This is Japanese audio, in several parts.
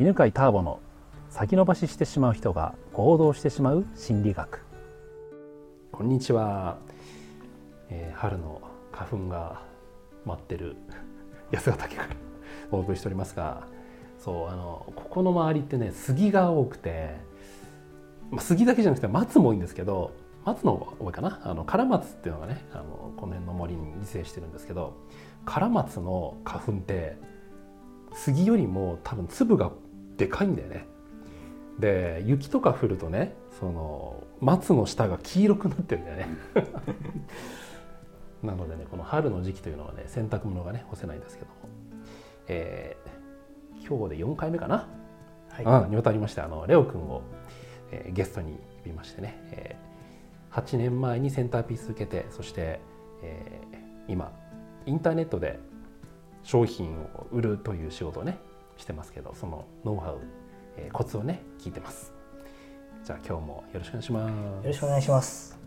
犬飼ターボの先延ばししてしまう人が行動してしまう心理学。こんにちは、えー、春の花粉が待ってる。安ヶ岳からお送りしておりますがそうあのここの周りってね杉が多くて、まあ、杉だけじゃなくて松も多いんですけど松の多いかな。あのカラマツっていうのがねあのこの辺の森に自生してるんですけどカラマツの花粉って杉よりも多分粒がでかいんだよね。で雪とか降るとねその松の下が黄色くなってるんだよね。なのでねこの春の時期というのはね洗濯物がね干せないんですけども、えー、今日で4回目かな、はい、にわたりましてあのレオ君を、えー、ゲストに呼びましてね、えー、8年前にセンターピース受けてそして、えー、今インターネットで商品を売るという仕事をねしてますけどそのノウハウ、えー、コツをね聞いてます。じゃあ今日もよろしくお願いします。よろしくお願いします。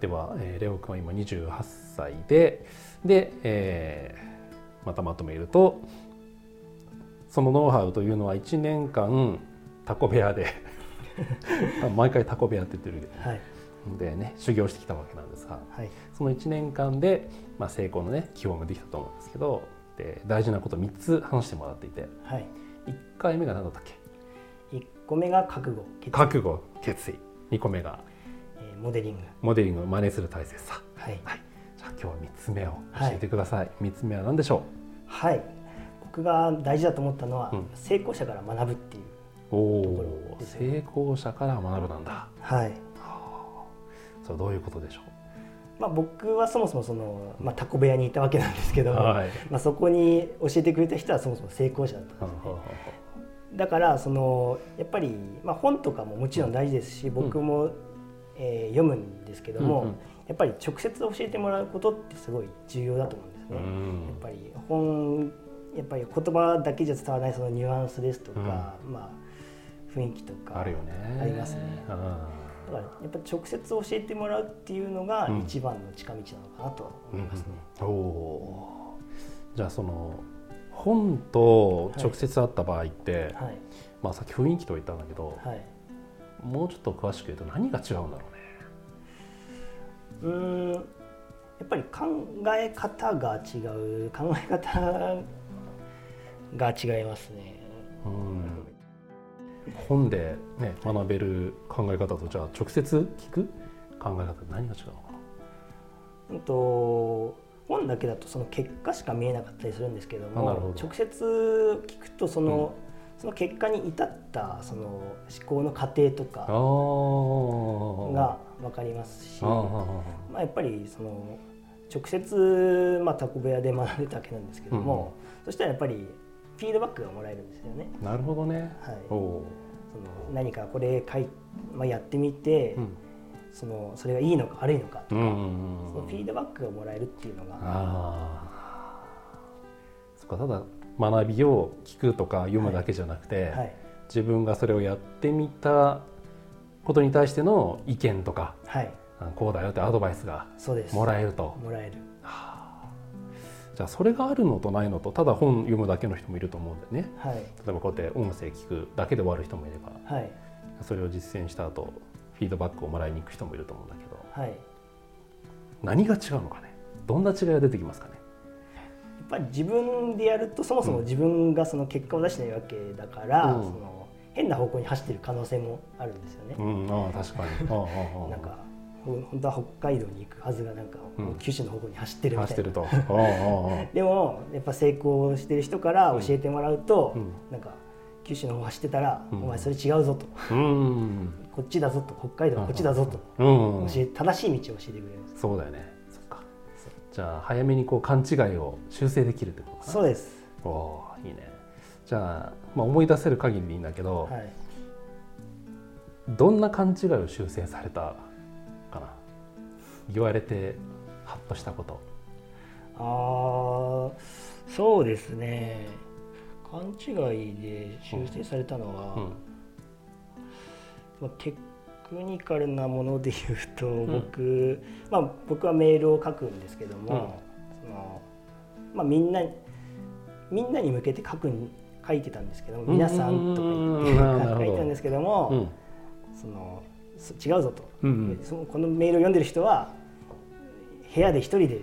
では、えー、レオ君は今28歳でで、えー、またまとめるとそのノウハウというのは1年間タコ部屋で 毎回タコ部屋って言ってるけど、はい、でね修行してきたわけなんですが、はい、その1年間で、まあ、成功のね基本ができたと思うんですけどで大事なこと3つ話してもらっていて、はい、1回目が何だったっけ？1個目が覚悟覚悟決意。2個目が、えー、モデリング。モデリングを真似する大切さ、はい、はい、じゃあ今日は3つ目を教えてください、はい、3つ目は何でしょう？はい。僕が大事だと思ったのは、うん、成功者から学ぶっていうおお、成功者から学ぶなんだ。はいそれどういうことでしょう？まあ、僕はそもそもその、まあ、タコ部屋にいたわけなんですけど、はい、まあ、そこに教えてくれた人はそもそも成功者だったんですね。だからそのやっぱり、まあ、本とかももちろん大事ですし、僕も、えー、読むんですけども、うんうん、やっぱり直接教えてもらうことってすごい重要だと思うんですね。やっぱり本やっぱり言葉だけじゃ伝わらないそのニュアンスですとか、うん、まあ、雰囲気とかありますね。だからやっぱ直接教えてもらうっていうのが一番の近道なのかなと思いますね。うんうん、おじゃあその本と直接会った場合って、はい、まあさっき雰囲気と言ったんだけど、はい、もうちょっと詳しく言うと何が違うんだろうね。うん。やっぱり考え方が違う。考え方が違いますね。うん本で、ね、学べる考え方とじゃあ直接聞く考え方何が違うのかな、うんと本だけだとその結果しか見えなかったりするんですけども直接聞くとその、うん、その結果に至ったその思考の過程とかが分かりますしまあ、やっぱりその直接、まあ、タコ部屋で学べたわけなんですけども、うん、そしたらやっぱりフィードバックがもらえるんですよね。なるほどね。はい。その何かこれ書い、まあ、やってみて、うん、そのそれがいいのか悪いのかとか、そのフィードバックがもらえるっていうのが。あそっかただ学びを聞くとか読むだけじゃなくて、はいはい、自分がそれをやってみたことに対しての意見とか、はい、こうだよってアドバイスがもらえると。もらえる。じゃあそれがあるのとないのとただ本読むだけの人もいると思うんでね、はい、例えばこうやって音声聞くだけで終わる人もいれば、はい、それを実践した後フィードバックをもらいに行く人もいると思うんだけど、はい、何が違うのかね？どんな違いが出てきますかね？やっぱり自分でやるとそもそも自分がその結果を出してないわけだから、うん、その変な方向に走ってる可能性もあるんですよね。うん、あ確かに。なんか本当は北海道に行くはずがなんか、九州の方向に走ってるみたいな。でもやっぱ成功してる人から教えてもらうと、うん、なんか九州の方走ってたら、うん、お前それ違うぞと、うん、こっちだぞと。北海道こっちだぞと、教え正しい道を教えてくれる。んですそうだよね。そっか。じゃあ早めにこう勘違いを修正できるってことかな。そうです。おいいね。じゃあ、まあ、思い出せる限りでいいんだけど、はい、どんな勘違いを修正された言われてハッとしたこと。ああそうですね。勘違いで修正されたのは、うん。まあ、テクニカルなもので言うと僕、うん、まあ、僕はメールを書くんですけども、うん、そのまあ、みんなみんなに向けて書く書いてたんですけども「皆さん」とか言って書いてたんですけども、うん、その違うぞと、うんうん、そのこのメールを読んでる人は部屋で一人で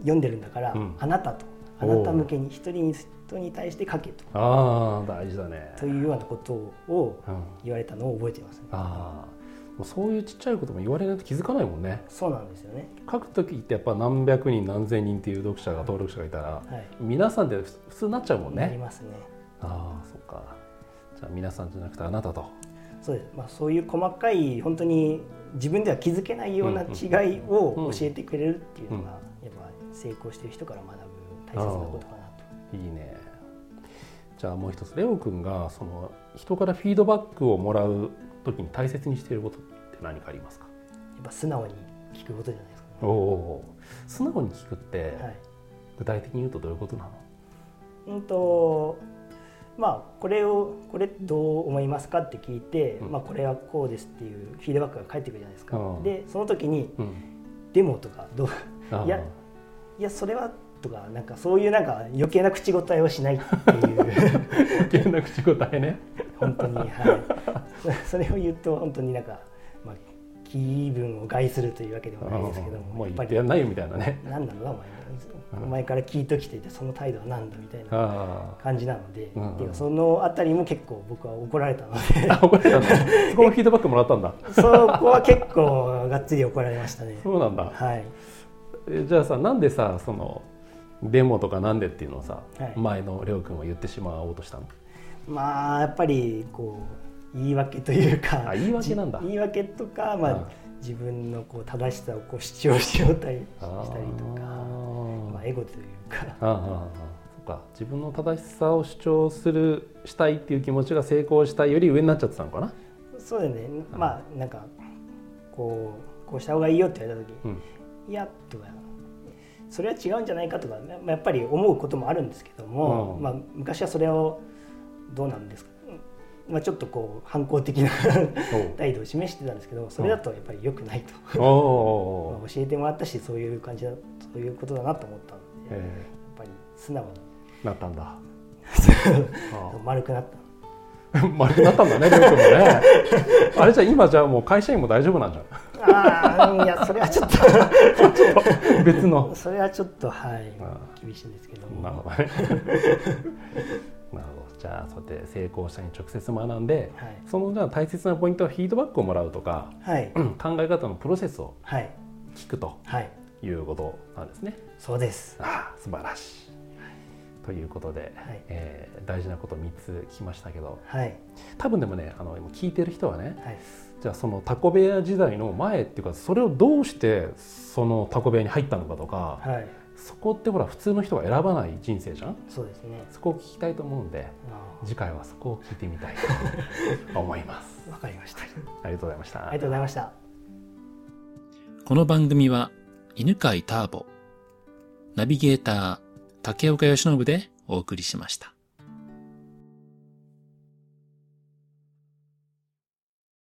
読んでるんだから、うん、あなたとあなた向けに一人に人に対して書けと。あ大事だね。というようなことを言われたのを覚えています、ね、あもうそういうちっちゃいことも言われないと気づかないもんね。そうなんですよね。書く時ってやっぱ何百人何千人っていう読者が登録者がいたら、はい、皆さんで普通になっちゃうもんね。なりますね。ああそっか。じゃあ皆さんじゃなくてあなたとそうです、まあ、そういう細かい本当に自分では気づけないような違いを教えてくれるっていうのが、やっぱ成功してる人から学ぶ大切なことかなと。いいね。じゃあもう一つレオ君がその人からフィードバックをもらう時に大切にしていることって何かありますか？やっぱ素直に聞くことじゃないですか、ね、おお素直に聞くって、はい、具体的に言うとどういうことなの？うんとまあこれをこれどう思いますかって聞いて、うん、まあこれはこうですっていうフィードバックが返ってくるじゃないですか、うん、でその時に、うん、デモとかどういやいやそれはとかなんかそういうなんか余計な口答えをしないっていう。余計な口答えね。本当にはい。それを言うと本当になんか、まあ、気分を害するというわけではないですけどもやっぱりやんないよみたいなね。何なのお前お前。から聞いときていてその態度は何だみたいな感じなので、うん、そのあたりも結構僕は怒られたので。怒られたんだ そこもフィードバックもらったんだ。そこは結構がっつり怒られましたね。そうなんだ。はい。じゃあさなんでさそのデモとかなんでっていうのをさ、はい、前のレオ君は言ってしまおうとしたの？まあやっぱりこう言い訳というか言い訳なんだ。言い訳とか、まあ、自分のこう正しさをこう主張しようたりしたりとかまあ、エゴというか。ああそか。自分の正しさを主張するしたいっていう気持ちが成功したいより上になっちゃってたのかな？そうだね。まあなんかこうこうした方がいいよって言われた時、うん、いやとかそれは違うんじゃないかとか、まあ、やっぱり思うこともあるんですけども、うん、まあ、昔はそれをどうなんですか、まあ、ちょっとこう反抗的な態度を示してたんですけどそれだとやっぱり良くないと。教えてもらったしそういう感じだそういうことだなと思ったので、やっぱり素直に。なったんだ。丸くなった。丸くなったんだね、りょうくんもね。あれじゃ今じゃもう会社員も大丈夫なんじゃないああいやそれはちょっと。別の。それはちょっとはい。厳しいんですけどなるほどね。なるほどじゃあそうやって成功者に直接学んで、はい、そのじゃあ大切なポイントはフィードバックをもらうとか、はい、考え方のプロセスを聞くと、はい、いうことなんですね。そうです。あ素晴らしい。ということで、はい、えー、大事なこと3つ聞きましたけど、はい、多分でもねあの聞いてる人はね、はい、じゃあそのタコ部屋時代の前っていうかそれをどうしてそのタコ部屋に入ったのかとか、はい、そこってほら普通の人が選ばない人生じゃん？そうですね。そこを聞きたいと思うんで次回はそこを聞いてみたいと 思います。わかりました。ありがとうございました。ありがとうございました。この番組は犬飼ターボナビゲーター竹岡由伸でお送りしました